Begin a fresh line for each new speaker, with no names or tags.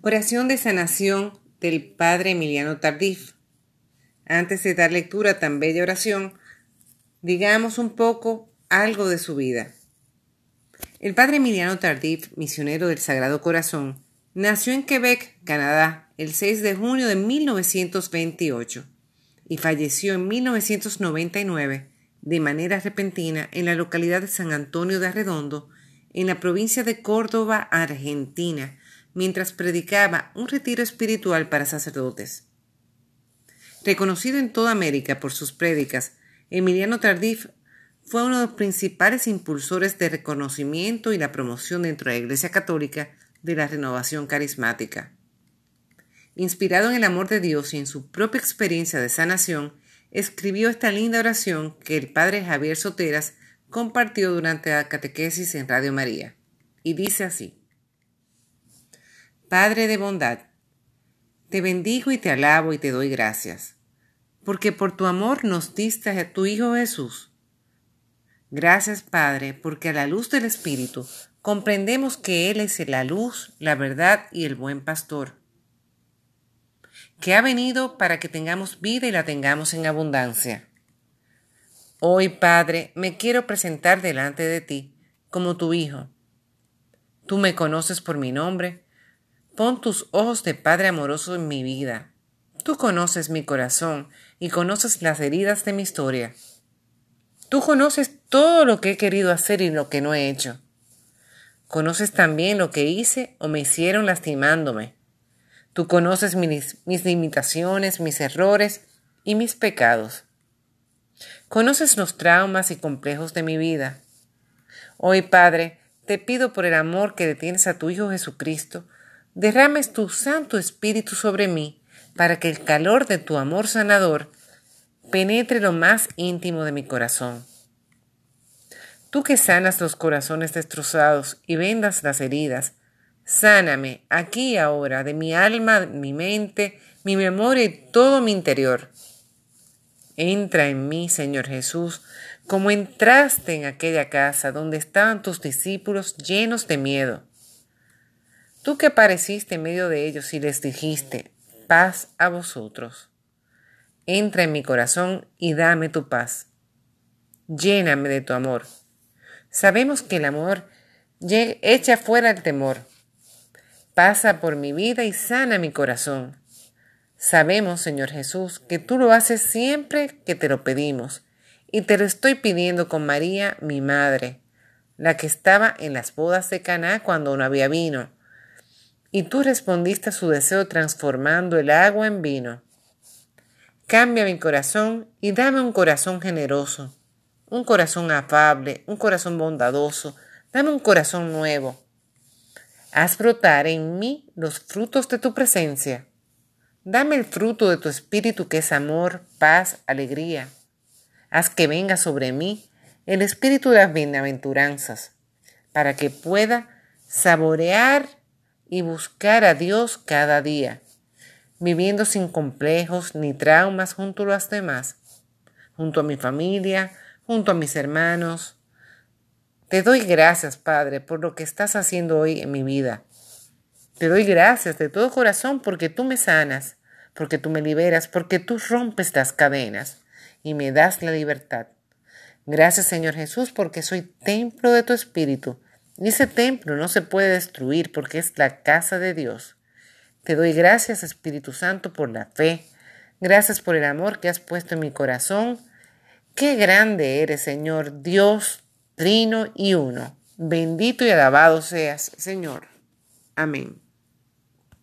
Oración de sanación del Padre Emiliano Tardif. Antes de dar lectura a tan bella oración, digamos un poco algo de su vida. El Padre Emiliano Tardif, misionero del Sagrado Corazón, nació en Quebec, Canadá, el 6 de junio de 1928 y falleció en 1999 de manera repentina en la localidad de San Antonio de Arredondo, en la provincia de Córdoba, Argentina, mientras predicaba un retiro espiritual para sacerdotes. Reconocido en toda América por sus prédicas, Emiliano Tardif fue uno de los principales impulsores de reconocimiento y la promoción dentro de la Iglesia Católica de la renovación carismática. Inspirado en el amor de Dios y en su propia experiencia de sanación, escribió esta linda oración que el padre Javier Soteras compartió durante la catequesis en Radio María. Y dice así. Padre de bondad, te bendigo y te alabo y te doy gracias, porque por tu amor nos diste a tu Hijo Jesús. Gracias, Padre, porque a la luz del Espíritu comprendemos que Él es la luz, la verdad y el buen pastor, que ha venido para que tengamos vida y la tengamos en abundancia. Hoy, Padre, me quiero presentar delante de ti como tu Hijo. Tú me conoces por mi nombre, Pon tus ojos de Padre amoroso en mi vida. Tú conoces mi corazón y conoces las heridas de mi historia. Tú conoces todo lo que he querido hacer y lo que no he hecho. Conoces también lo que hice o me hicieron lastimándome. Tú conoces mis, mis limitaciones, mis errores y mis pecados. Conoces los traumas y complejos de mi vida. Hoy, Padre, te pido por el amor que detienes a tu Hijo Jesucristo, derrames tu Santo Espíritu sobre mí, para que el calor de tu amor sanador penetre lo más íntimo de mi corazón. Tú que sanas los corazones destrozados y vendas las heridas, sáname aquí y ahora de mi alma, mi mente, mi memoria y todo mi interior. Entra en mí, Señor Jesús, como entraste en aquella casa donde estaban tus discípulos llenos de miedo Tú que apareciste en medio de ellos y les dijiste, paz a vosotros. Entra en mi corazón y dame tu paz. Lléname de tu amor. Sabemos que el amor echa fuera el temor. Pasa por mi vida y sana mi corazón. Sabemos, Señor Jesús, que tú lo haces siempre que te lo pedimos, y te lo estoy pidiendo con María, mi madre, la que estaba en las bodas de Caná cuando no había vino y tú respondiste a su deseo transformando el agua en vino. Cambia mi corazón y dame un corazón generoso, un corazón afable, un corazón bondadoso, dame un corazón nuevo. Haz brotar en mí los frutos de tu presencia. Dame el fruto de tu espíritu que es amor, paz, alegría. Haz que venga sobre mí el espíritu de las bienaventuranzas, para que pueda saborear y buscar a Dios cada día, viviendo sin complejos ni traumas junto a los demás, junto a mi familia, junto a mis hermanos. Te doy gracias, Padre, por lo que estás haciendo hoy en mi vida. Te doy gracias de todo corazón porque tú me sanas, porque tú me liberas, porque tú rompes las cadenas y me das la libertad. Gracias, Señor Jesús, porque soy templo de tu Espíritu y ese templo no se puede destruir porque es la casa de Dios. Te doy gracias, Espíritu Santo, por la fe. Gracias por el amor que has puesto en mi corazón. Qué grande eres, Señor, Dios, trino y uno. Bendito y alabado seas, Señor. Amén.